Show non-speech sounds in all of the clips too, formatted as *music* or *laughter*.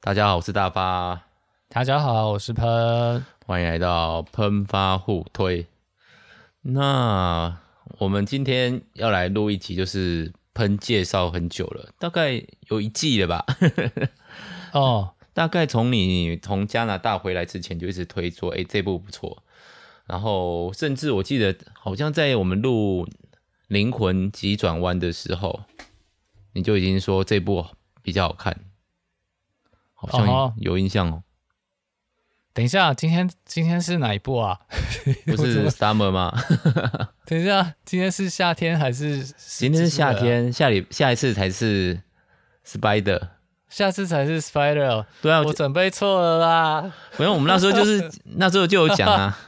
大家好，我是大发。大家好，我是喷。欢迎来到喷发互推。那我们今天要来录一集，就是喷介绍很久了，大概有一季了吧？哦，*laughs* 大概从你从加拿大回来之前就一直推说，哎，这部不错。然后甚至我记得，好像在我们录《灵魂急转弯》的时候，你就已经说这部比较好看。好像有印象哦。等一下，今天今天是哪一部啊？*laughs* 不是 Summer 吗？*laughs* 等一下，今天是夏天还是？今天是夏天，下里下一次才是 Spider，下次才是 Spider。对啊，我准备错了啦。没有，我们那时候就是 *laughs* 那时候就有讲啊，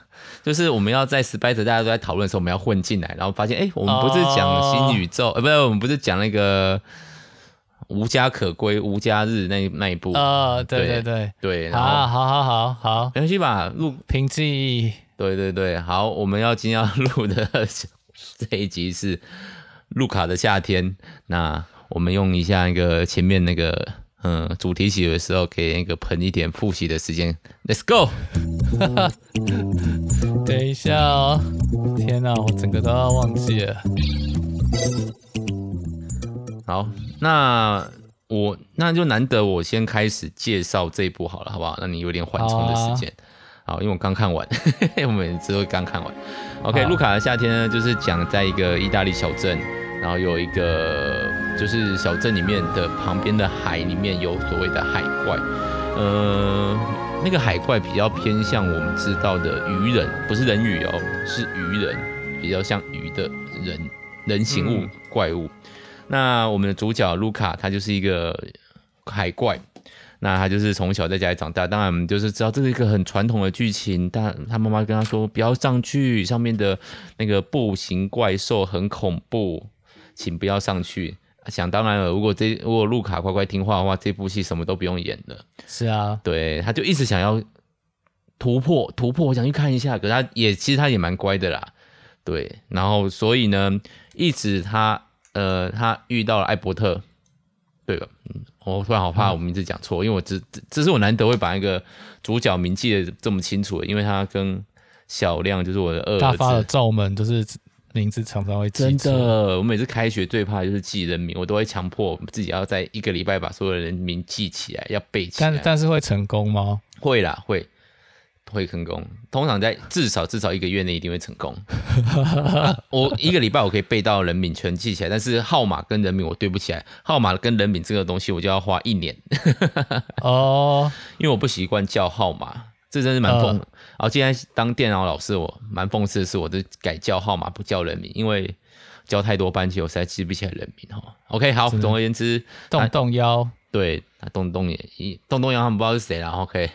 就是我们要在 Spider 大家都在讨论的时候，我们要混进来，然后发现哎、欸，我们不是讲新宇宙，呃、哦，不是，我们不是讲那个。无家可归，无家日那那一部啊、哦，对对对对，好，好，好，好，好，没关系吧？录凭记忆，对对对，好，我们要今天要录的这一集是路卡的夏天。*laughs* 那我们用一下那个前面那个嗯主题曲的时候，给那个喷一点复习的时间。Let's go！*laughs* 等一下哦，天哪，我整个都要忘记了。好。那我那就难得我先开始介绍这一部好了，好不好？那你有点缓冲的时间，好，啊，因为我刚看完，*laughs* 我们只会刚看完。OK，路卡的夏天呢，就是讲在一个意大利小镇，然后有一个就是小镇里面的旁边的海里面有所谓的海怪，呃，那个海怪比较偏向我们知道的鱼人，不是人鱼哦，是鱼人，比较像鱼的人人形物，嗯、怪物。那我们的主角卢卡，他就是一个海怪，那他就是从小在家里长大，当然我们就是知道这是一个很传统的剧情，但他妈妈跟他说不要上去，上面的那个步行怪兽很恐怖，请不要上去。想当然了，如果这如果卢卡乖乖听话的话，这部戏什么都不用演了。是啊，对，他就一直想要突破突破，我想去看一下，可是他也其实他也蛮乖的啦，对，然后所以呢，一直他。呃，他遇到了艾伯特，对了，嗯，我突然好怕我名字讲错，嗯，因为我这这这是我难得会把一个主角名记得这么清楚的，因为他跟小亮就是我的二儿子。大发的罩门就是名字常常会记错。真的，我每次开学最怕就是记人名，我都会强迫自己要在一个礼拜把所有人名记起来，要背起来。但但是会成功吗？会啦，会。会成功，通常在至少至少一个月内一定会成功。啊、我一个礼拜我可以背到人名全记起来，但是号码跟人名我对不起来，号码跟人名这个东西我就要花一年。哦，*laughs* 因为我不习惯叫号码，这真是蛮讽。然后今天当电脑老师，我蛮讽刺的是，我都改叫号码不叫人名，因为教太多班级，我实在记不起来人名哈。OK，好，总而言之，动动腰。对，洞洞也一东东阳他们不知道是谁了。OK，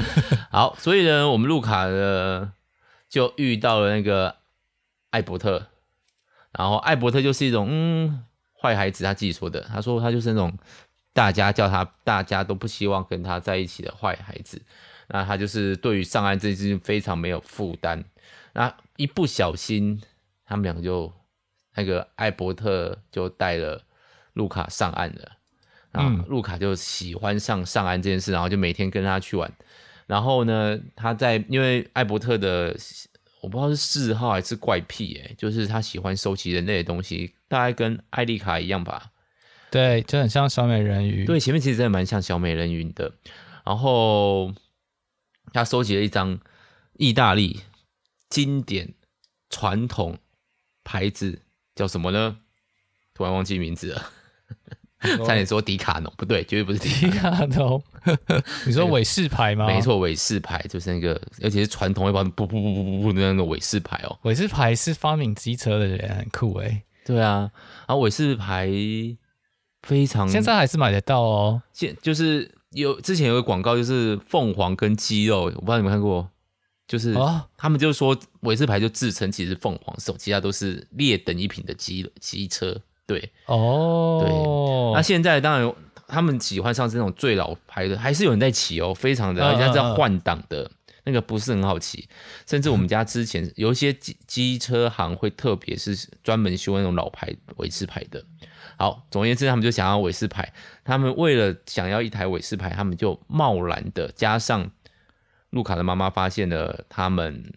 *laughs* 好，所以呢，我们路卡呢就遇到了那个艾伯特，然后艾伯特就是一种嗯坏孩子，他自己说的，他说他就是那种大家叫他大家都不希望跟他在一起的坏孩子，那他就是对于上岸这件事情非常没有负担，那一不小心他们两个就那个艾伯特就带了路卡上岸了。啊，路卡就喜欢上上岸这件事，然后就每天跟他去玩。然后呢，他在因为艾伯特的我不知道是嗜好还是怪癖，哎，就是他喜欢收集人类的东西，大概跟艾丽卡一样吧。对，就很像小美人鱼。对，前面其实真的蛮像小美人鱼的。然后他收集了一张意大利经典传统牌子，叫什么呢？突然忘记名字了。差点说迪卡侬，不对，绝对不是迪卡侬。*laughs* 你说伟士牌吗？没错，伟士牌就是那个，而且是传统，会把不不不不不不那个伟士牌哦。伟士牌是发明机车的人，很酷哎。对啊，然后伟士牌非常，现在还是买得到哦。现就是有之前有个广告，就是凤凰跟鸡肉，我不知道你们看过，就是他们就说伟士牌就自称其实凤凰手，其他都是劣等一品的机机车。对。哦，对，那现在当然他们喜欢上这种最老牌的，还是有人在骑哦，非常的，人家在换挡的那个不是很好骑，甚至我们家之前有一些机机车行会特别是专门修那种老牌维斯牌的，好，总而言之，他们就想要韦氏牌。他们为了想要一台韦氏牌，他们就贸然的加上路卡的妈妈发现了他们，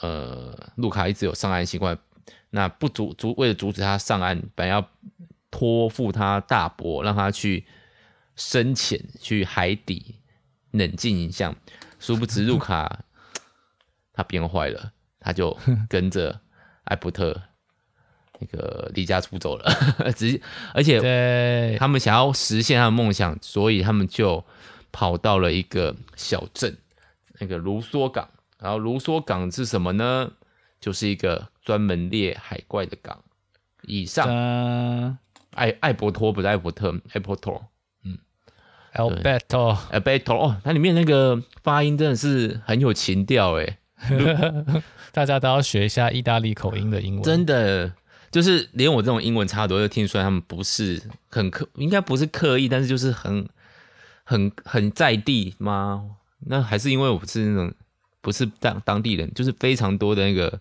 呃，路卡一直有上岸习惯，那不阻阻为了阻止他上岸，本来要托付他大伯，让他去深潜去海底冷静一下，殊不知路卡 *laughs* 他变坏了，他就跟着艾伯特。那个离家出走了，*laughs* 直接，而且他们想要实现他的梦想，所以他们就跑到了一个小镇，那个卢梭港。然后卢梭港是什么呢？就是一个专门猎海怪的港。以上，艾艾伯托不是艾伯特，艾伯托，嗯，Alberto，Alberto 哦，它里面那个发音真的是很有情调哎，*laughs* 大家都要学一下意大利口音的英文，真的。就是连我这种英文差多都听出来，他们不是很刻，应该不是刻意，但是就是很很很在地吗？那还是因为我不是那种不是当当地人，就是非常多的那个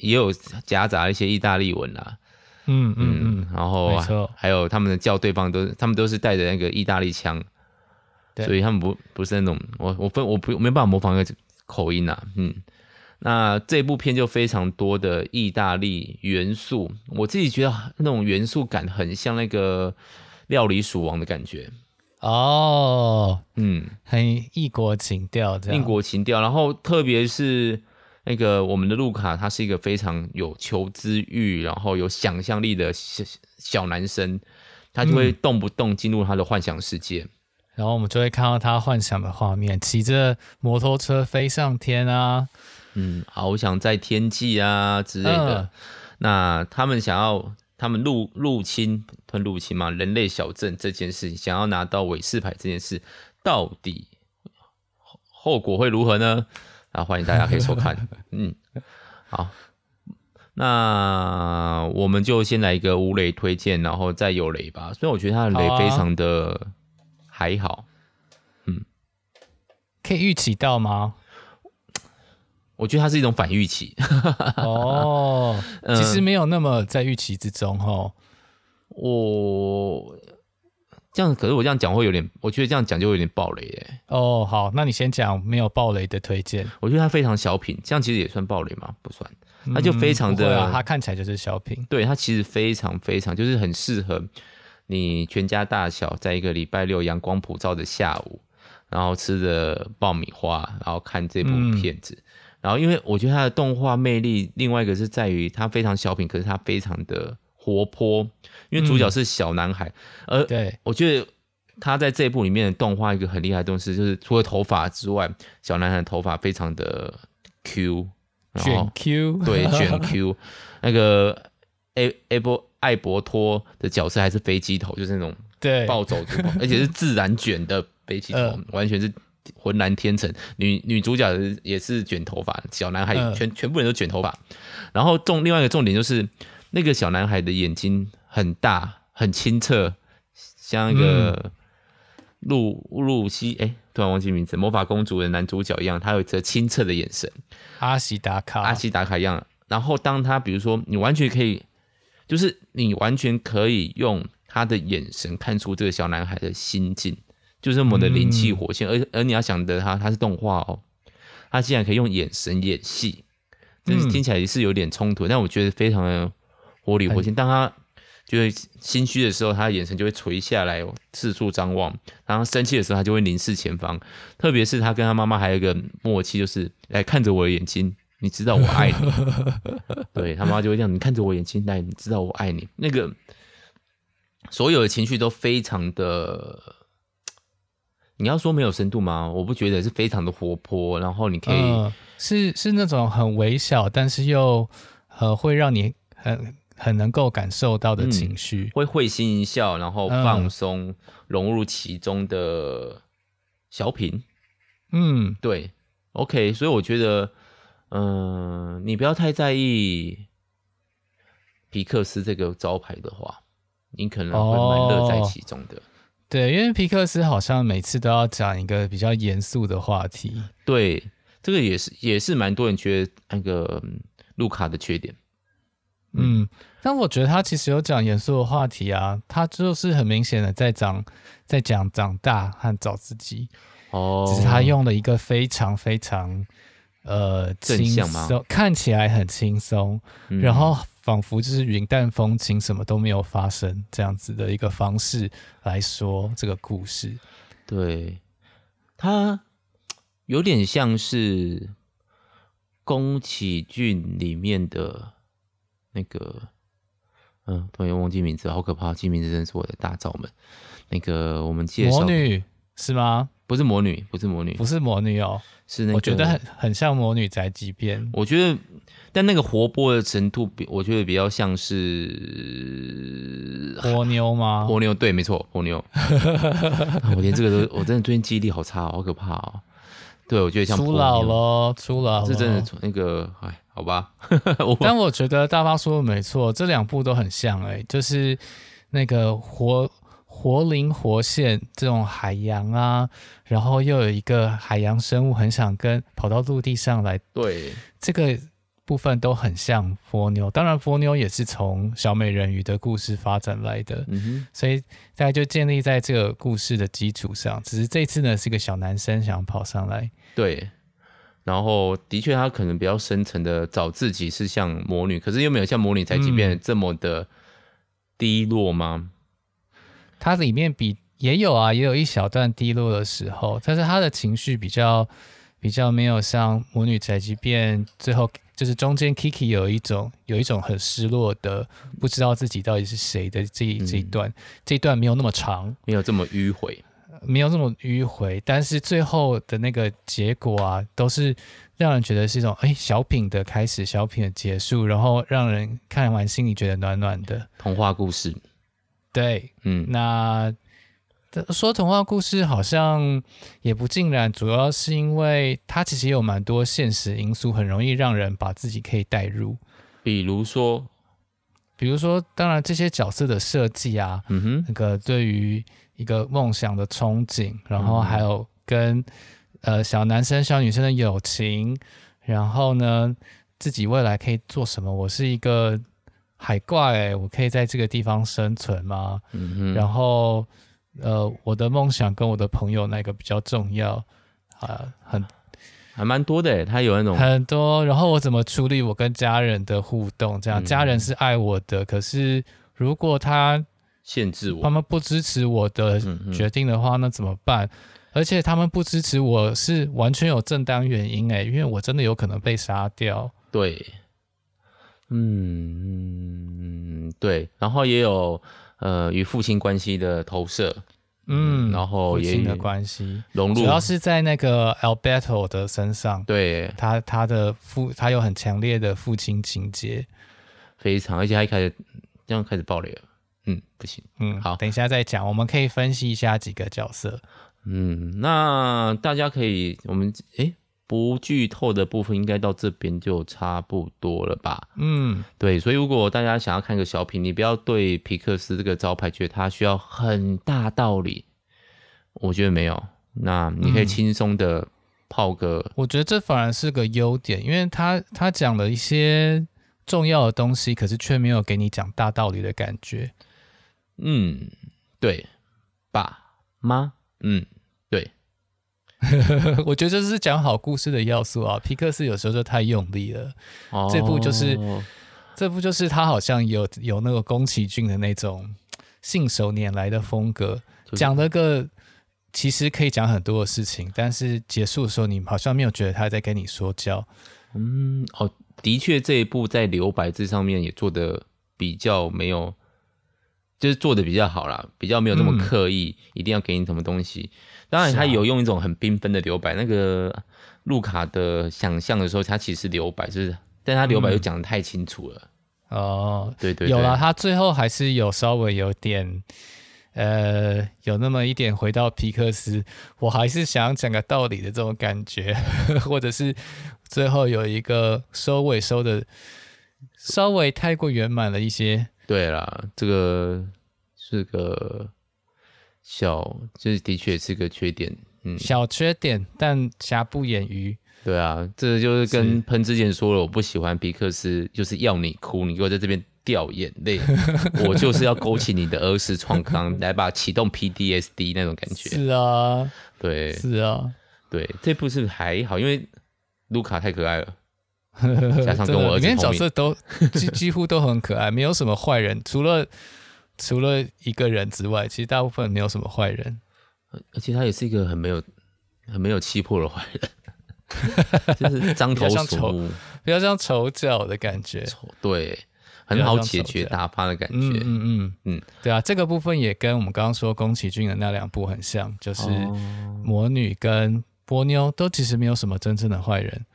也有夹杂一些意大利文啦，嗯嗯嗯，然后还有他们的叫对方都他们都是带着那个意大利腔，所以他们不不是那种我我分我不没办法模仿那个口音啊，嗯。那这部片就非常多的意大利元素，我自己觉得那种元素感很像那个料理鼠王的感觉。哦，嗯，很异国情调这样，异国情调。然后特别是那个我们的路卡，他是一个非常有求知欲，然后有想象力的小小男生，他就会动不动进入他的幻想世界，嗯，然后我们就会看到他幻想的画面，骑着摩托车飞上天啊。嗯，翱翔在天际啊之类的。呃、那他们想要，他们入入侵，吞入侵嘛？人类小镇这件事，想要拿到韦氏牌这件事，到底后果会如何呢？啊，欢迎大家可以收看。嗯，好，那我们就先来一个无雷推荐，然后再有雷吧。所以我觉得他的雷非常的还好。好啊、嗯，可以预期到吗？我觉得它是一种反预期 *laughs* 哦，其实没有那么在预期之中哈。我这样，可是我这样讲会有点，我觉得这样讲就会有点暴雷耶。哦，好，那你先讲没有暴雷的推荐。我觉得它非常小品，这样其实也算暴雷吗？不算，它就非常的，它看起来就是小品。对，它其实非常非常，就是很适合你全家大小在一个礼拜六阳光普照的下午，然后吃着爆米花，然后看这部片子。然后，因为我觉得它的动画魅力，另外一个是在于它非常小品，可是它非常的活泼。因为主角是小男孩，嗯、而对我觉得他在这一部里面的动画一个很厉害的东西，就是除了头发之外，小男孩的头发非常的 Q，卷 Q，对，卷 *laughs* Q。那个艾艾伯艾伯托的角色还是飞机头，就是那种对暴走族，而且是自然卷的飞机头，呃、完全是。浑然天成，女女主角也是卷头发，小男孩全、呃、全部人都卷头发。然后重另外一个重点就是，那个小男孩的眼睛很大很清澈，像一个露露西哎，突然忘记名字，魔法公主的男主角一样，他有一颗清澈的眼神，阿西达卡阿西达卡一样。然后当他比如说你完全可以，就是你完全可以用他的眼神看出这个小男孩的心境。就是这么的灵气活现，嗯、而而你要想的他，他是动画哦，他竟然可以用眼神演戏，就是听起来也是有点冲突，嗯、但我觉得非常的活灵活现。当他觉得心虚的时候，他的眼神就会垂下来，四处张望；然后生气的时候，他就会凝视前方。特别是他跟他妈妈还有一个默契，就是来看着我的眼睛，你知道我爱你。*laughs* 对，他妈妈就会这样，你看着我眼睛，来，你知道我爱你。那个所有的情绪都非常的。你要说没有深度吗？我不觉得，是非常的活泼，然后你可以、呃、是是那种很微小，但是又呃会让你很很能够感受到的情绪，嗯、会会心一笑，然后放松、呃、融入其中的小品。嗯，对，OK，所以我觉得，嗯、呃，你不要太在意皮克斯这个招牌的话，你可能会蛮乐在其中的。哦对，因为皮克斯好像每次都要讲一个比较严肃的话题。对，这个也是也是蛮多人觉得那个路卡的缺点。嗯，但我觉得他其实有讲严肃的话题啊，他就是很明显的在讲在讲长大和找自己。哦，只是他用了一个非常非常呃轻松，看起来很轻松，嗯、然后仿佛就是云淡风轻，什么都没有发生这样子的一个方式来说这个故事。对，他有点像是宫崎骏里面的那个，嗯，突然忘记名字，好可怕！记名字真是我的大罩门。那个我们介绍魔女是吗？不是魔女，不是魔女，不是魔女哦，是那个。我觉得很很像魔女宅急便。我觉得，但那个活泼的程度比我觉得比较像是波妞吗？波妞，对，没错，波妞。*laughs* 我连这个都，我真的最近记忆力好差，好可怕哦。对，我觉得像初老了，初老了，是真的那个，哎，好吧。*laughs* 但我觉得大发说的没错，这两部都很像，哎，就是那个活。活灵活现这种海洋啊，然后又有一个海洋生物很想跟跑到陆地上来，对，这个部分都很像波妞。当然，波妞也是从小美人鱼的故事发展来的，嗯哼，所以大家就建立在这个故事的基础上。只是这次呢，是个小男生想跑上来，对，然后的确他可能比较深层的找自己是像魔女，可是又没有像魔女宅急便这么的低落吗？嗯它里面比也有啊，也有一小段低落的时候，但是他的情绪比较比较没有像魔女宅急便最后就是中间 Kiki 有一种有一种很失落的不知道自己到底是谁的这一这一段，嗯、这一段没有那么长，没有这么迂回，没有这么迂回，但是最后的那个结果啊，都是让人觉得是一种哎小品的开始，小品的结束，然后让人看完心里觉得暖暖的童话故事。对，嗯，那说童话故事好像也不尽然，主要是因为它其实有蛮多现实因素，很容易让人把自己可以带入。比如说，比如说，当然这些角色的设计啊，嗯哼，那个对于一个梦想的憧憬，然后还有跟呃小男生小女生的友情，然后呢，自己未来可以做什么？我是一个。海怪、欸，我可以在这个地方生存吗？嗯哼。然后，呃，我的梦想跟我的朋友那个比较重要？啊，很还蛮多的，他有那种很多。然后我怎么处理我跟家人的互动？这样，嗯、家人是爱我的，可是如果他限制我，他们不支持我的决定的话，那怎么办？而且他们不支持我是完全有正当原因，哎，因为我真的有可能被杀掉。对。嗯，对，然后也有呃与父亲关系的投射，嗯，然后也父亲的关系融入，主要是在那个 Alberto 的身上，对，他他的父他有很强烈的父亲情节，非常，而且他一开始这样开始爆雷了，嗯，不行，嗯，好，等一下再讲，我们可以分析一下几个角色，嗯，那大家可以我们诶。不剧透的部分应该到这边就差不多了吧？嗯，对，所以如果大家想要看个小品，你不要对皮克斯这个招牌觉得它需要很大道理，我觉得没有。那你可以轻松的泡个、嗯，我觉得这反而是个优点，因为他他讲了一些重要的东西，可是却没有给你讲大道理的感觉。嗯，对，爸妈，嗯。对 *laughs* 我觉得这是讲好故事的要素啊。皮克斯有时候就太用力了，哦、这部就是这部就是他好像有有那个宫崎骏的那种信手拈来的风格，讲了个其实可以讲很多的事情，但是结束的时候你好像没有觉得他在跟你说教。嗯，哦，的确这一部在留白这上面也做的比较没有，就是做的比较好啦，比较没有那么刻意，嗯、一定要给你什么东西。当然，他有用一种很缤纷的留白。啊、那个路卡的想象的时候，他其实留白，就是，但他留白又讲的太清楚了。嗯、哦，对，对对，有了，他最后还是有稍微有点，呃，有那么一点回到皮克斯，我还是想讲个道理的这种感觉，*laughs* 或者是最后有一个收尾收的稍微太过圆满了一些。对啦，这个是个。小，这的确是个缺点，嗯，小缺点，但瑕不掩瑜。对啊，这就是跟喷之前说了，我不喜欢皮克斯，就是要你哭，你给我在这边掉眼泪，*laughs* 我就是要勾起你的儿时创伤，来把启动 PDSD 那种感觉。是啊，对，是啊，对，这部是还好，因为卢卡太可爱了，*laughs* 加上跟我儿子，里面角色都几几乎都很可爱，没有什么坏人，除了除了一个人之外，其实大部分没有什么坏人。而且他也是一个很没有、很没有气魄的坏人。*laughs* 就是张头鼠目，比较像丑角的感觉，对，很好解决打发的感觉，嗯嗯嗯嗯，对啊，这个部分也跟我们刚刚说宫崎骏的那两部很像，就是魔女跟波妞都其实没有什么真正的坏人，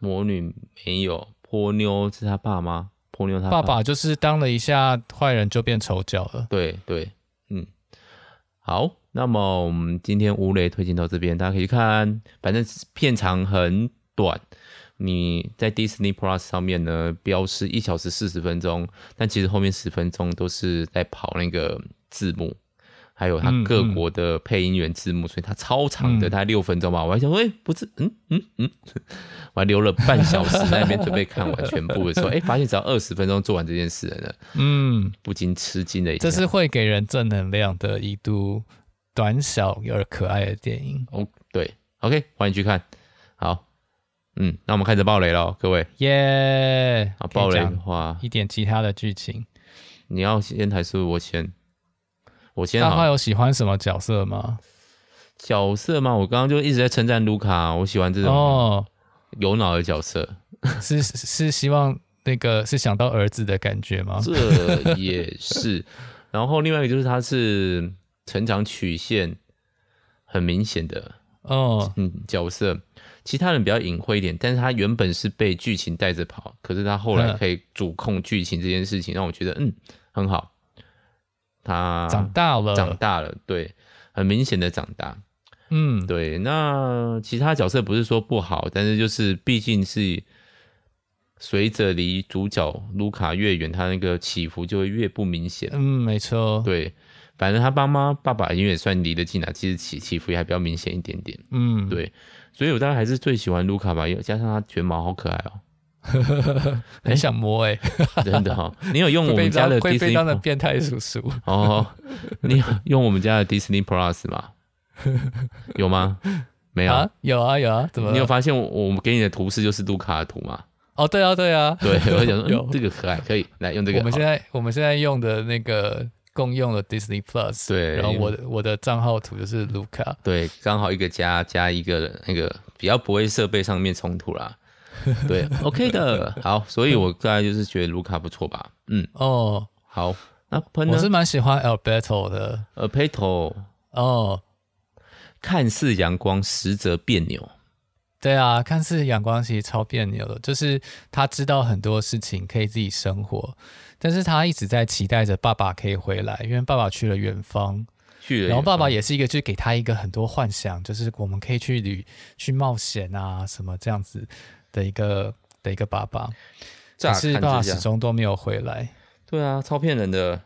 魔女没有，波妞是他爸妈？波妞他爸爸就是当了一下坏人就变丑角了，对对，嗯，好。那么我们今天吴雷推荐到这边，大家可以看，反正片长很短。你在 Disney Plus 上面呢，标示一小时四十分钟，但其实后面十分钟都是在跑那个字幕，还有它各国的配音员字幕，嗯嗯，所以它超长的，大概六分钟吧。我还想说，哎、欸，不是，嗯嗯嗯，*laughs* 我还留了半小时在那边准备看完全部的时候，*laughs* 哎、欸，发现只要二十分钟做完这件事了呢。嗯，不禁吃惊了一下。这是会给人正能量的一度。短小而可爱的电影哦，对，OK，欢迎去看。好，嗯，那我们开始爆雷了，各位，耶！啊，爆雷的话，一点其他的剧情，你要先还是我先？我先。大花有喜欢什么角色吗？角色吗？我刚刚就一直在称赞卢卡，我喜欢这种哦有脑的角色，*laughs* 是是希望那个是想到儿子的感觉吗？这也是。然后另外一个就是他是。成长曲线很明显的哦，嗯，角色，其他人比较隐晦一点，但是他原本是被剧情带着跑，可是他后来可以主控剧情这件事情，让我觉得嗯很好。他长大了，长大了，对，很明显的长大，嗯，对。那其他角色不是说不好，但是就是毕竟是随着离主角卢卡越远，他那个起伏就会越不明显。嗯，没错，对。反正他爸妈爸爸因为也算离得近了，其实起起伏也还比较明显一点点。嗯，对，所以我大概还是最喜欢卢卡吧，加上他卷毛好可爱哦、喔，*laughs* 很想摸哎、欸，*laughs* 真的哈、喔。你有用 *laughs* 我们家的 Disney 的变态叔叔哦？你有用我们家的 Disney Plus 吗？有吗？没有、啊？有啊有啊，怎么？你有发现我我们给你的图示就是卢卡的图吗？哦，对啊对啊，对，我想说有、嗯、这个可爱，可以来用这个。我们现在我们现在用的那个。共用的 Disney Plus，对，然后我的我的账号图就是卢卡，对，刚好一个加加一个那个比较不会设备上面冲突啦，*laughs* 对，OK 的，好，所以我大概就是觉得卢卡不错吧，嗯，哦，好，那我是蛮喜欢 Alberto 的，Alberto，哦，看似阳光，实则别扭，对啊，看似阳光，其实超别扭的，就是他知道很多事情可以自己生活。但是他一直在期待着爸爸可以回来，因为爸爸去了远方，去了，然后爸爸也是一个，就给他一个很多幻想，就是我们可以去旅去冒险啊，什么这样子的一个的一个爸爸。可是爸爸始终都没有回来。对啊，超骗人的。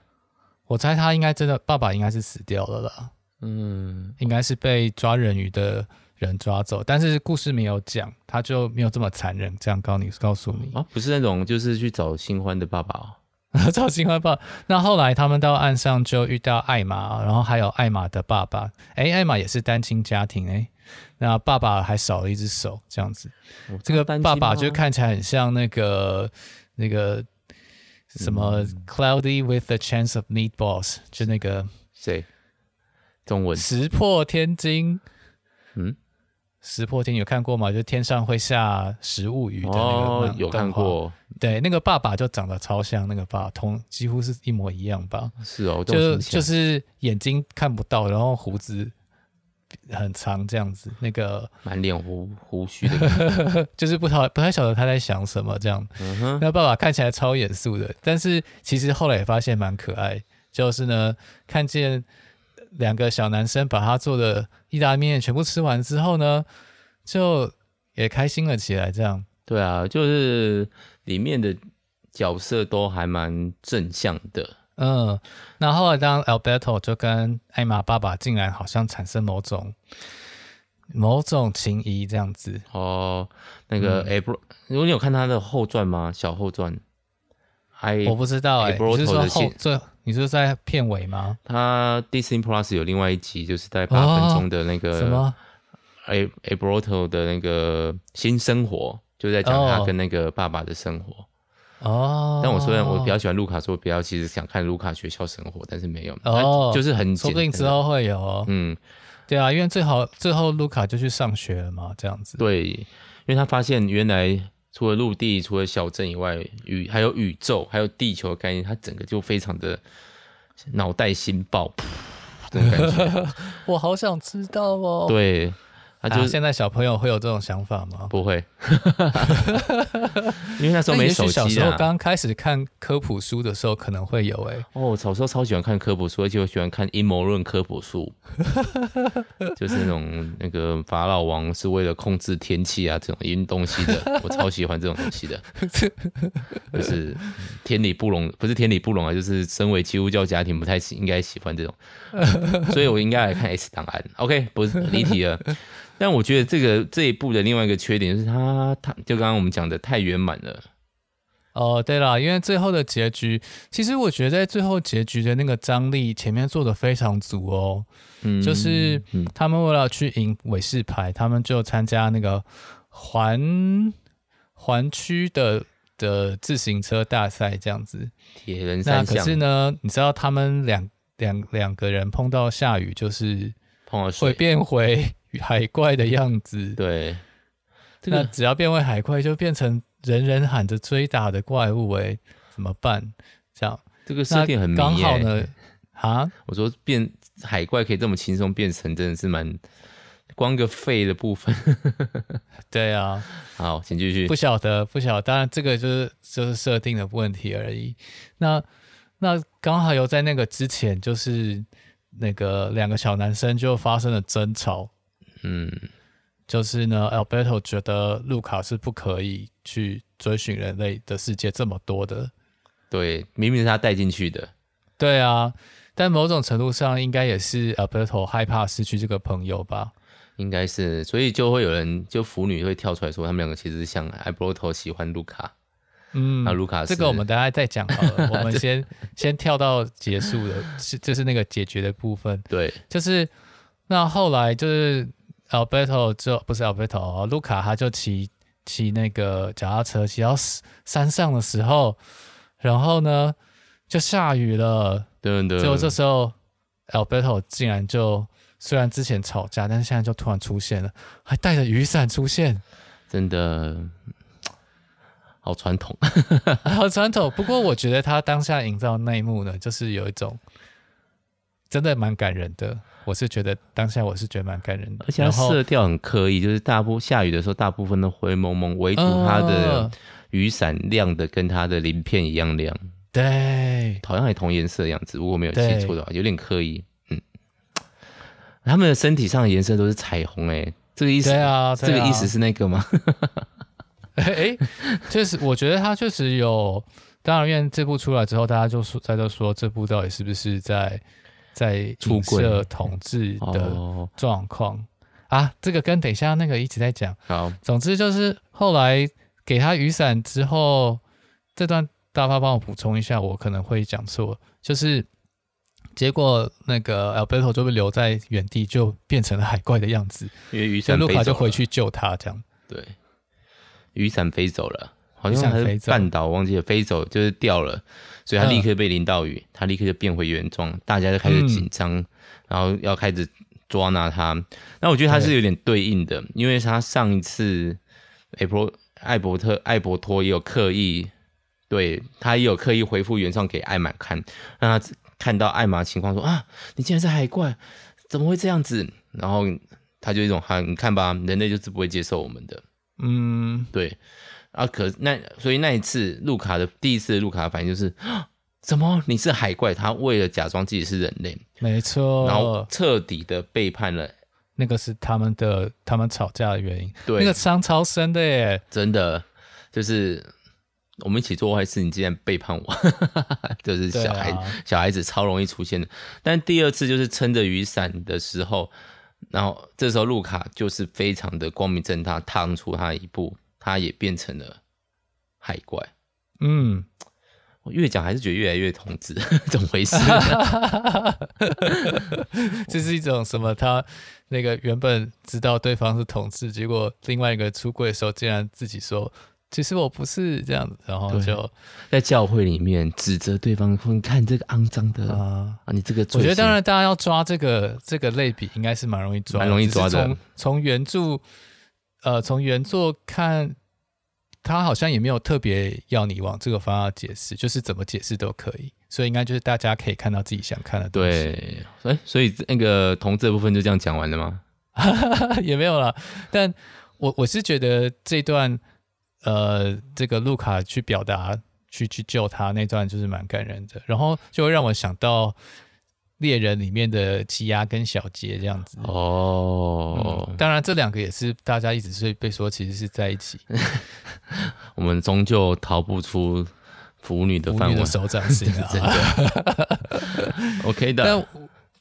我猜他应该真的，爸爸应该是死掉了啦。嗯，应该是被抓人鱼的人抓走，但是故事没有讲，他就没有这么残忍。这样告你告诉你啊，不是那种就是去找新欢的爸爸哦。找新欢爸，那后来他们到岸上就遇到艾玛，然后还有艾玛的爸爸。哎，艾玛也是单亲家庭哎，那爸爸还少了一只手，这样子。这个爸爸就看起来很像那个那个什么 Cloudy with a Chance of Meatballs，就那个谁？中文石破天惊。嗯。石破天有看过吗？就天上会下食物雨的那个、哦，有看过。对，那个爸爸就长得超像那个爸，同几乎是一模一样吧。是哦，就就是眼睛看不到，然后胡子很长这样子。那个满脸胡胡须的，*laughs* 就是不太不太晓得他在想什么这样。嗯，那爸爸看起来超严肃的，但是其实后来也发现蛮可爱。就是呢，看见。两个小男生把他做的意大利面全部吃完之后呢，就也开心了起来。这样，对啊，就是里面的角色都还蛮正向的。嗯，那后来当 Alberto 就跟艾玛爸爸竟然好像产生某种某种情谊这样子。哦，那个艾布、嗯，如果你有看他的后传吗？小后传我不知道哎、欸，你是说后最？你是在片尾吗？他 Disney Plus 有另外一集，就是在八分钟的那个、哦、什么 A Aborto 的那个新生活，就在讲他跟那个爸爸的生活。哦。但我虽然我比较喜欢卢卡，说比较其实想看卢卡学校生活，但是没有。哦。就是很，说不定之后会有、哦。嗯，对啊，因为最好最后卢卡就去上学了嘛，这样子。对，因为他发现原来。除了陆地，除了小镇以外，宇还有宇宙，还有地球的概念，它整个就非常的脑袋新爆，这种感觉。*laughs* 我好想知道哦。对。啊，就是现在小朋友会有这种想法吗？不会，*laughs* 因为那时候没手机啊。小时候刚开始看科普书的时候，可能会有哎。哦，我小时候超喜欢看科普书，而且我喜欢看阴谋论科普书，*laughs* 就是那种那个法老王是为了控制天气啊这种阴东西的，*laughs* 我超喜欢这种东西的。就是天理不容，不是天理不容啊，就是身为基督教家庭不太喜应该喜欢这种，所以我应该来看 S 档案。OK，不是离题了。但我觉得这个这一部的另外一个缺点就是它，它就刚刚我们讲的太圆满了。哦，对了，因为最后的结局，其实我觉得在最后结局的那个张力前面做的非常足哦。嗯，就是他们为了去赢伟士牌，他们就参加那个环环区的的自行车大赛这样子。铁人三项。那可是呢，你知道他们两两两个人碰到下雨，就是会变回。海怪的样子，对，那只要变为海怪，就变成人人喊着追打的怪物，哎，怎么办？这样这个设定很迷，刚好呢，*laughs* 啊，我说变海怪可以这么轻松变成，真的是蛮光个肺的部分。*laughs* 对啊，*laughs* 好，请继续。不晓得，不晓得，当然这个就是就是设定的问题而已。那那刚好有在那个之前，就是那个两个小男生就发生了争吵。嗯，就是呢，Alberto 觉得路卡是不可以去追寻人类的世界这么多的。对，明明是他带进去的。对啊，但某种程度上，应该也是 Alberto 害怕失去这个朋友吧？应该是，所以就会有人就腐女会跳出来说，他们两个其实像 Alberto 喜欢卢卡。嗯，那卢卡这个我们等下再讲好了，*laughs* 我们先先跳到结束的，是就是那个解决的部分。对，就是那后来就是。Alberto 就不是 Alberto，卢卡他就骑骑那个脚踏车骑到山上的时候，然后呢就下雨了。对对。结果这时候 Alberto 竟然就虽然之前吵架，但是现在就突然出现了，还带着雨伞出现，真的好传统，*laughs* 好传统。不过我觉得他当下营造那一幕呢，就是有一种真的蛮感人的。我是觉得当下我是觉得蛮感人的，而且它色调很刻意，就是大部下雨的时候，大部分都灰蒙蒙，唯独它的雨伞亮的跟它的鳞片一样亮。对，好像还同颜色的样子，如果没有记错的话，有点刻意。嗯，他们的身体上的颜色都是彩虹，哎，这个意思对啊，这个意思是那个吗？*laughs* 哎、欸，确实，我觉得它确实有。当然，因为这部出来之后，大家就说在这说这部到底是不是在。在影射统治的状况啊，这个跟等一下那个一直在讲。好，总之就是后来给他雨伞之后，这段大发帮我补充一下，我可能会讲错。就是结果那个 Alberto 就被留在原地，就变成了海怪的样子。因为雨伞，路卡就回去救他，这样。对，雨伞飞走了。好像还是半岛，忘记了飞走，就是掉了，所以他立刻被淋到雨，嗯、他立刻就变回原状，大家就开始紧张，嗯、然后要开始抓拿他。那我觉得他是有点对应的，因为他上一次艾伯艾伯特艾伯托也有刻意，对他也有刻意回复原状给艾玛看，让他看到艾玛情况说啊，你竟然是海怪，怎么会这样子？然后他就一种哈，你看吧，人类就是不会接受我们的，嗯，对。啊，可那所以那一次路卡的第一次路卡的反应就是，怎么你是海怪？他为了假装自己是人类，没错，然后彻底的背叛了，那个是他们的他们吵架的原因，对，那个伤超深的耶，真的就是我们一起做坏事，你竟然背叛我，*laughs* 就是小孩、啊、小孩子超容易出现的。但第二次就是撑着雨伞的时候，然后这时候路卡就是非常的光明正大，踏出他一步，他也变成了海怪。嗯，我越讲还是觉得越来越同志，*laughs* 怎么回事？*laughs* 这是一种什么？他那个原本知道对方是同志，结果另外一个出柜的时候，竟然自己说。其实我不是这样子，然后就在教会里面指责对方说：“你看这个肮脏的啊，啊，你这个……”我觉得当然，大家要抓这个这个类比，应该是蛮容易抓，蛮容易抓的。从从原著，呃，从原作看，他好像也没有特别要你往这个方向解释，就是怎么解释都可以。所以应该就是大家可以看到自己想看的东西。对，哎，所以那个同志的部分就这样讲完了吗？*laughs* 也没有了。但我我是觉得这段。呃，这个路卡去表达、去去救他那段就是蛮感人的，然后就会让我想到猎人里面的奇犽跟小杰这样子。哦、嗯，当然这两个也是大家一直是被说其实是在一起。*laughs* 我们终究逃不出腐女的范围，的手掌心啊。*laughs* 真的 *laughs* OK 的。但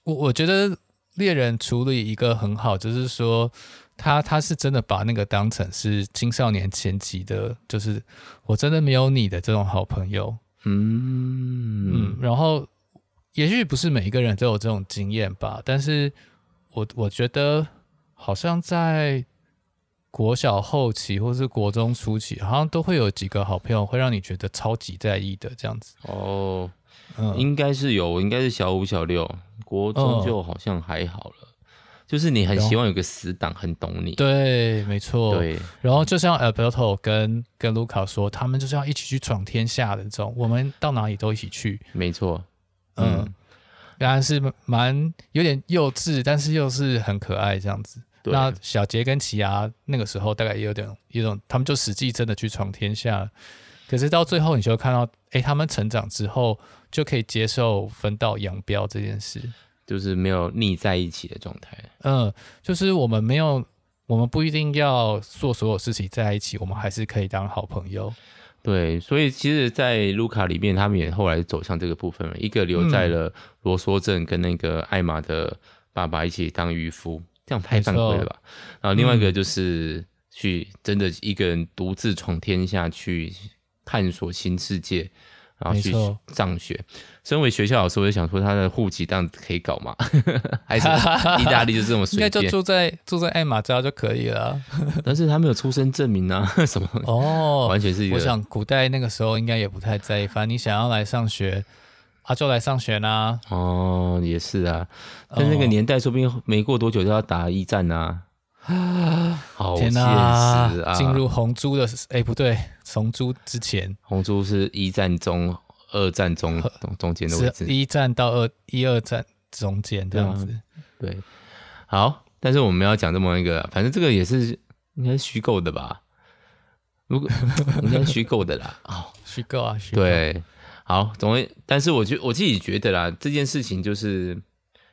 我我觉得猎人处理一个很好，就是说。他他是真的把那个当成是青少年前期的，就是我真的没有你的这种好朋友，嗯嗯，然后也许不是每一个人都有这种经验吧，但是我我觉得好像在国小后期或是国中初期，好像都会有几个好朋友会让你觉得超级在意的这样子。哦，嗯，应该是有，应该是小五小六，国中就好像还好了。嗯就是你很希望有个死党很懂你，对，没错。对，然后就像 Alberto 跟跟卢卡说，他们就是要一起去闯天下的这种，我们到哪里都一起去。没错，嗯，当然是蛮有点幼稚，但是又是很可爱这样子。那小杰跟奇牙那个时候大概也有点一种，他们就实际真的去闯天下。可是到最后，你就看到，哎，他们成长之后就可以接受分道扬镳这件事。就是没有腻在一起的状态。嗯，就是我们没有，我们不一定要做所有事情在一起，我们还是可以当好朋友。对，所以其实，在卢卡里面，他们也后来走向这个部分了。一个留在了罗梭镇，跟那个艾玛的爸爸一起当渔夫，这样太犯规了吧？然后另外一个就是去真的一个人独自闯天下，去探索新世界。然后去上学，身为学校老师，我就想说他的户籍这样可以搞吗？*laughs* 还是 *laughs* 意大利就这么随便？应该就住在住在爱马家就可以了。*laughs* 但是他没有出生证明啊，什么？哦，完全是一个。我想古代那个时候应该也不太在意，反正你想要来上学，啊，就来上学啦。哦，也是啊，但那个年代说不定没过多久就要打一战啊。*sighs* 啊！好现实啊！进入红猪的哎，不对，红猪之前，红猪是一战中、二战中中间的位置，一战到二一二战中间这样子。对，对，好，但是我们要讲这么一个，反正这个也是应该虚构的吧？如果 *laughs* 应该虚构的啦，哦，虚构啊，虚构。对，好，总之，但是我觉我自己觉得啦，这件事情就是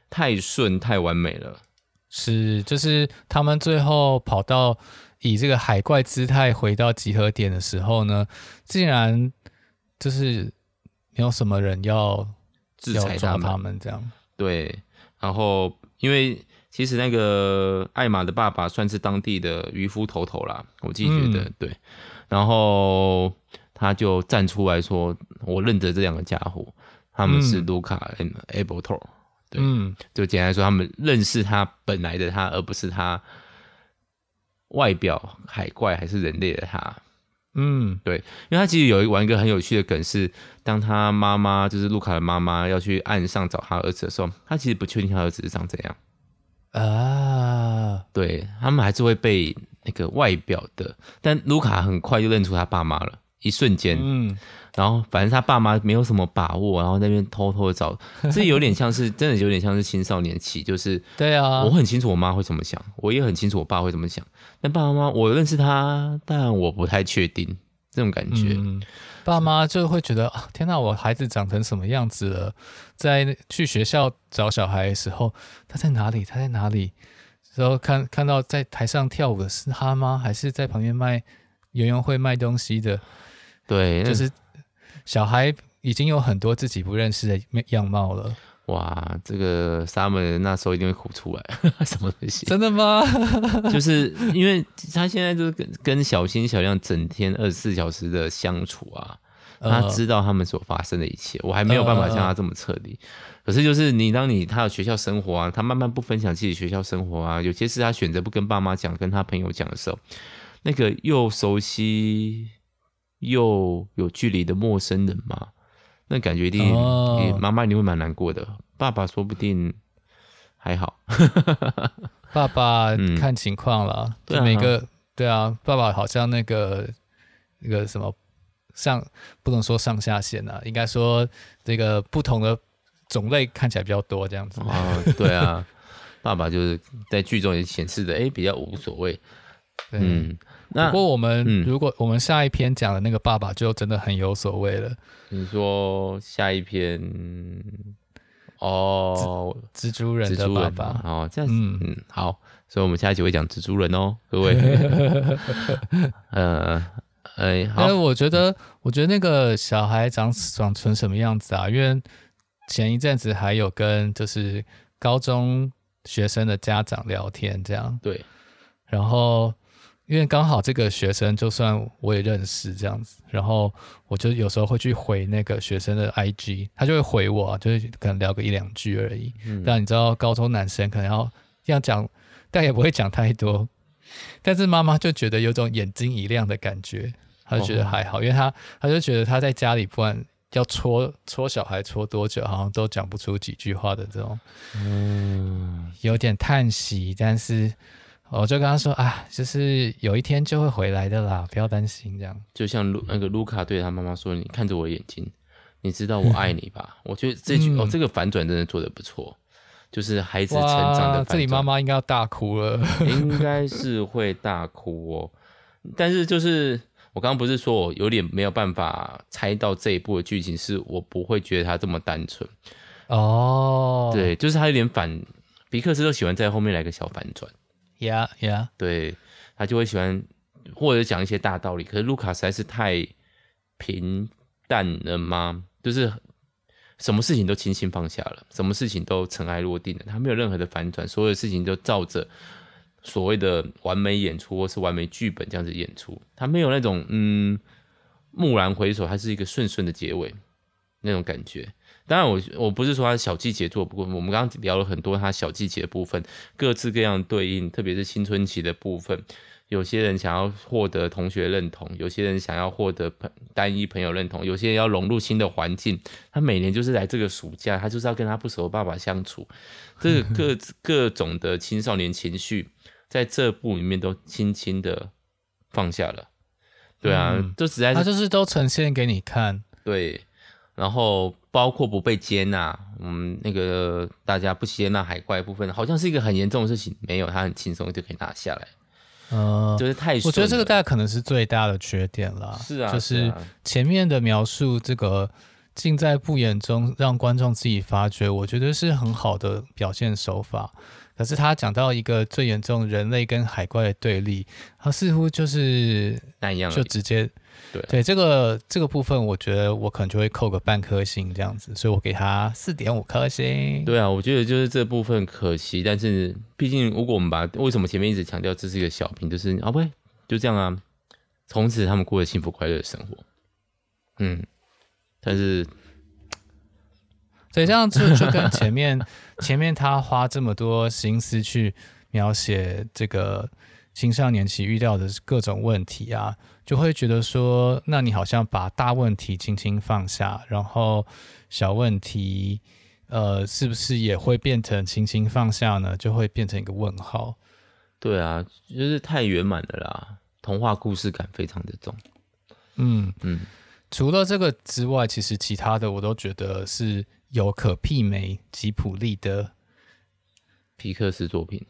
太顺太完美了。是，就是他们最后跑到以这个海怪姿态回到集合点的时候呢，竟然就是没有什么人要制裁他们，他们这样。对，然后因为其实那个艾玛的爸爸算是当地的渔夫头头啦，我自己觉得、嗯、对，然后他就站出来说：“我认得这两个家伙，他们是卢卡和 Alberto。”对，嗯，就简单来说，他们认识他本来的他，而不是他外表海怪还是人类的他。嗯，对，因为他其实有一玩一个很有趣的梗是，当他妈妈就是卢卡的妈妈要去岸上找他儿子的时候，他其实不确定他儿子是长怎样啊。对，他们还是会被那个外表的，但卢卡很快就认出他爸妈了，一瞬间，嗯。然后，反正他爸妈没有什么把握，然后那边偷偷的找，这有点像是，真的有点像是青少年期，就是对啊，我很清楚我妈会怎么想，我也很清楚我爸会怎么想，但爸爸妈妈我认识他，但我不太确定这种感觉，嗯、爸妈就会觉得啊，天哪，我孩子长成什么样子了？在去学校找小孩的时候，他在哪里？他在哪里？然后看看到在台上跳舞的是他吗？还是在旁边卖游泳会卖东西的？对，就是。小孩已经有很多自己不认识的样貌了，哇，这个 Summer 那时候一定会哭出来，*laughs* 什么东西？真的吗？*laughs* 就是因为他现在就是跟跟小新、小亮整天二十四小时的相处啊，他知道他们所发生的一切，我还没有办法像他这么彻底。可是就是你当你他有学校生活啊，他慢慢不分享自己学校生活啊，有些事他选择不跟爸妈讲，跟他朋友讲的时候，那个又熟悉又有距离的陌生人嘛。那感觉一定，妈妈一定会蛮难过的。爸爸说不定还好，*laughs* 爸爸看情况了。就每个对啊，爸爸好像那个那个什么上不能说上下限啊，应该说这个不同的种类看起来比较多这样子。哦，对啊，爸爸就是在剧中也显示的，哎，比较无所谓。*laughs* 嗯。那不过我们、嗯、如果我们下一篇讲的那个爸爸就真的很有所谓了。你说下一篇哦，蜘蛛人的爸爸哦，这样子嗯，嗯好，所以我们下一集会讲蜘蛛人哦，各位。*laughs* *laughs* 呃，哎，好。因为我觉得，我觉得那个小孩长长成什么样子啊？因为前一阵子还有跟就是高中学生的家长聊天，这样对，然后。因为刚好这个学生，就算我也认识这样子，然后我就有时候会去回那个学生的 IG，他就会回我，就是可能聊个一两句而已。嗯，但你知道，高中男生可能要这样讲，但也不会讲太多。但是妈妈就觉得有种眼睛一亮的感觉，她就觉得还好，哦、因为她她就觉得她在家里不管要戳戳小孩戳多久，好像都讲不出几句话的这种，嗯，有点叹息，但是。我就跟他说啊，就是有一天就会回来的啦，不要担心这样。就像卢那个卢卡对他妈妈说：“你看着我的眼睛，你知道我爱你吧？” *laughs* 我觉得这句、嗯、哦，这个反转真的做的不错，就是孩子成长的反转。这里妈妈应该要大哭了，*laughs* *laughs* 应该是会大哭哦。但是就是我刚刚不是说我有点没有办法猜到这一部的剧情，是我不会觉得他这么单纯哦。对，就是他有点反，皮克斯都喜欢在后面来个小反转。Yeah, yeah，对，他就会喜欢或者讲一些大道理。可是卢卡实在是太平淡了吗？就是什么事情都轻轻放下了，什么事情都尘埃落定了，他没有任何的反转，所有事情都照着所谓的完美演出或是完美剧本这样子演出，他没有那种嗯蓦然回首，还是一个顺顺的结尾那种感觉。当然我，我我不是说他小季节做不过，我们刚刚聊了很多他小季节的部分，各自各样对应，特别是青春期的部分。有些人想要获得同学认同，有些人想要获得朋单一朋友认同，有些人要融入新的环境。他每年就是来这个暑假，他就是要跟他不熟的爸爸相处。这个各 *laughs* 各种的青少年情绪，在这部里面都轻轻的放下了。对啊，嗯、就实在是他就是都呈现给你看。对。然后包括不被接纳，嗯，那个大家不接纳海怪部分，好像是一个很严重的事情。没有，他很轻松就可以拿下来。呃，就是太……我觉得这个大概可能是最大的缺点了。是啊，就是前面的描述，这个尽在不言中，让观众自己发掘，我觉得是很好的表现手法。可是他讲到一个最严重人类跟海怪的对立，他似乎就是那一样，就直接。对对，这个这个部分，我觉得我可能就会扣个半颗星这样子，所以我给他四点五颗星。对啊，我觉得就是这部分可惜，但是毕竟如果我们把为什么前面一直强调这是一个小品，就是啊不会就这样啊，从此他们过着幸福快乐的生活。嗯，但是所以这样子就跟前面前面他花这么多心思去描写这个青少年期遇到的各种问题啊。就会觉得说，那你好像把大问题轻轻放下，然后小问题，呃，是不是也会变成轻轻放下呢？就会变成一个问号。对啊，就是太圆满了啦，童话故事感非常的重。嗯嗯，除了这个之外，其实其他的我都觉得是有可媲美吉普力的皮克斯作品。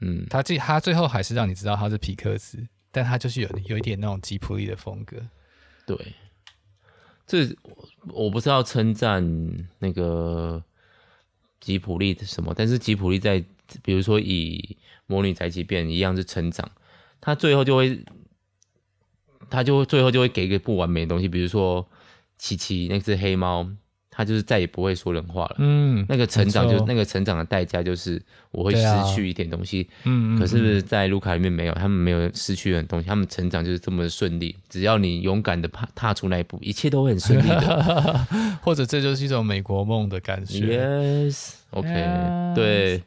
对，嗯，他最他最后还是让你知道他是皮克斯。但他就是有有一点那种吉普力的风格，对，这我不是要称赞那个吉普力的什么，但是吉普力在比如说以魔女宅急便一样是成长，他最后就会，他就会最后就会给一个不完美的东西，比如说琪琪那只黑猫，他就是再也不会说人话了。嗯，那个成长就那个成长的代价就是我会失去一点东西。嗯、啊、可是，在卢卡里面没有，他们没有失去的东西，他们成长就是这么顺利。只要你勇敢的踏踏出那一步，一切都会很顺利的。*laughs* 或者这就是一种美国梦的感觉。Yes，OK，、okay, yes. 对。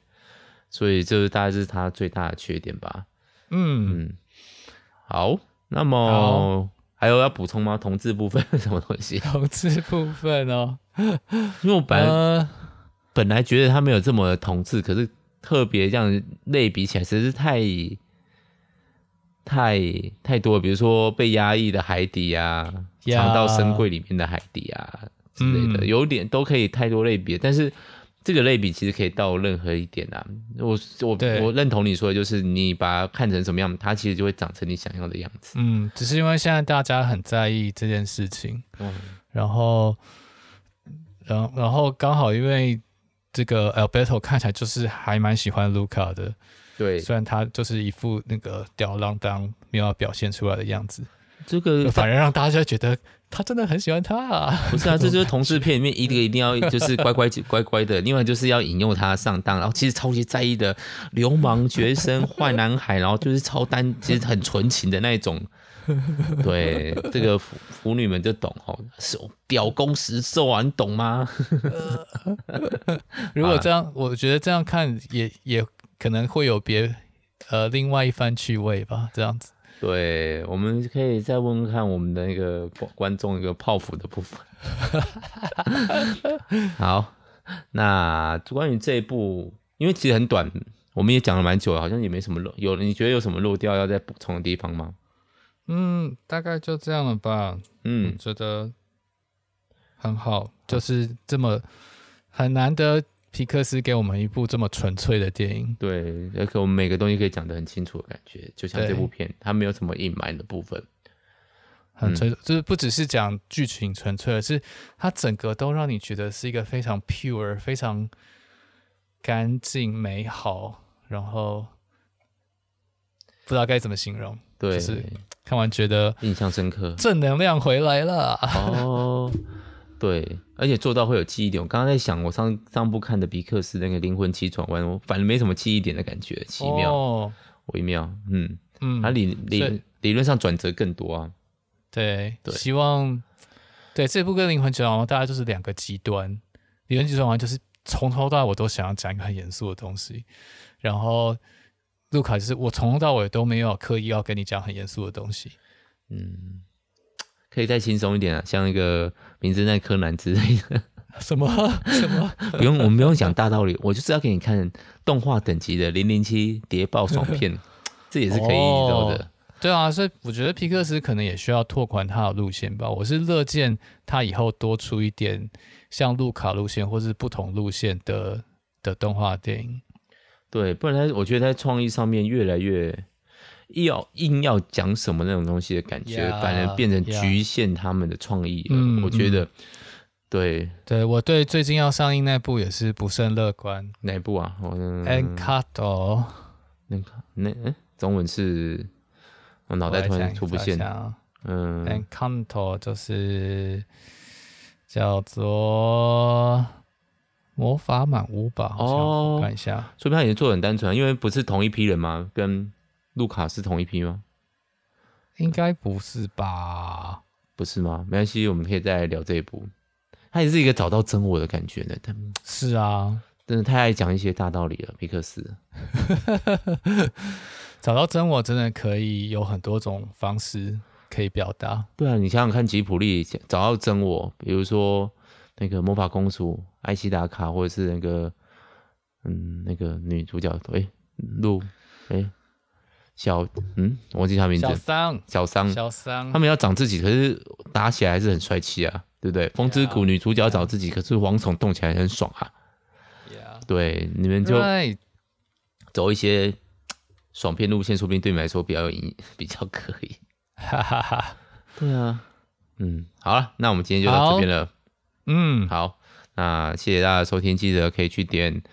所以这是大概是他最大的缺点吧。嗯嗯。好，那么。还有要补充吗？同志部分什么东西？*laughs* 同志部分哦，因为我本来、呃、本来觉得他没有这么同志，可是特别这样类比起来，实在是太太太多了。比如说被压抑的海底啊，藏到深柜里面的海底啊之类的，嗯、有点都可以太多类别，但是。这个类比其实可以到任何一点啊，我我我认同你说的，就是你把它看成什么样，它其实就会长成你想要的样子。嗯，只是因为现在大家很在意这件事情，嗯，然后，然然后刚好因为这个 Alberto 看起来就是还蛮喜欢 Luca 的，对，虽然他就是一副那个吊儿郎当没有表现出来的样子，这个反而让大家觉得。他真的很喜欢他啊！*laughs* 不是啊，这就是同事片里面一个一定要就是乖乖乖乖的，另外就是要引诱他上当，然后其实超级在意的流氓学生 *laughs* 坏男孩，然后就是超单，其实很纯情的那一种。对，这个腐腐女们就懂哦，手屌攻十受啊，你懂吗？*laughs* 如果这样，我觉得这样看也也可能会有别呃另外一番趣味吧，这样子。对，我们可以再问问看我们的那个观众一个泡芙的部分。*laughs* 好，那关于这一部，因为其实很短，我们也讲了蛮久了，好像也没什么漏。有你觉得有什么漏掉要再补充的地方吗？嗯，大概就这样了吧。嗯，觉得很好，就是这么很难得。皮克斯给我们一部这么纯粹的电影，对，而且我们每个东西可以讲得很清楚的感觉，就像这部片，它没有什么隐瞒的部分，很纯，嗯、就是不只是讲剧情纯粹，而是它整个都让你觉得是一个非常 pure、非常干净、美好，然后不知道该怎么形容，对，就是看完觉得印象深刻，正能量回来了，哦。对，而且做到会有记忆点。我刚刚在想，我上上部看的比克斯那个灵魂七转弯，我反正没什么记忆点的感觉，奇妙、哦、微妙。嗯嗯，它理理理论上转折更多啊。对对，希望对这部跟灵魂急转弯大概就是两个极端。灵魂七转弯就是从头到尾我都想要讲一个很严肃的东西，然后路卡就是我从头到尾都没有刻意要跟你讲很严肃的东西。嗯。可以再轻松一点啊，像那个名侦探柯南之类的。什么 *laughs* 什么？不用，我们不用讲大道理，我就是要给你看动画等级的零零七谍报爽片，*laughs* 这也是可以做的。对啊，所以我觉得皮克斯可能也需要拓宽它的路线吧。我是乐见它以后多出一点像路卡路线或是不同路线的的动画电影。对，不然他我觉得在创意上面越来越。要硬要讲什么那种东西的感觉，yeah, 反而变成局限他们的创意了。我觉得，嗯、对，对我对最近要上映那部也是不甚乐观。哪部啊？我 Encanto 那个那哎，中文是，我脑袋突然出不现。嗯，Encanto 就是叫做魔法满屋吧？哦，看一下，说不定他也做的很单纯，因为不是同一批人嘛，跟。路卡是同一批吗？应该不是吧？不是吗？没关系，我们可以再来聊这一部。他也是一个找到真我的感觉呢。他是啊，真的太爱讲一些大道理了。皮克斯 *laughs* 找到真我真的可以有很多种方式可以表达。对啊，你想想看，吉普力找到真我，比如说那个魔法公主艾希达卡，或者是那个嗯那个女主角哎路哎。小嗯，我忘记他名字。小桑，小桑，小桑。他们要长自己，可是打起来还是很帅气啊，对不对？风之谷女主角找自己.可是蝗虫动起来很爽啊。Yeah. 对，你们就走一些爽片路线，说不定对你们来说比较有意义，*laughs* 比较可以。哈哈哈。对啊，嗯，好了，那我们今天就到这边了。嗯，好，那谢谢大家收听，记得可以去点。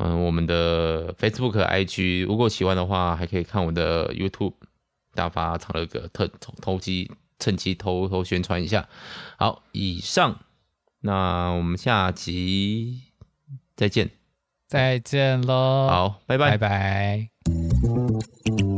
嗯，我们的 Facebook、IG，如果喜欢的话，还可以看我的 YouTube，大发长乐哥特偷偷机趁机偷偷宣传一下。好，以上那我们下集再见，再见喽，好，拜拜，拜拜。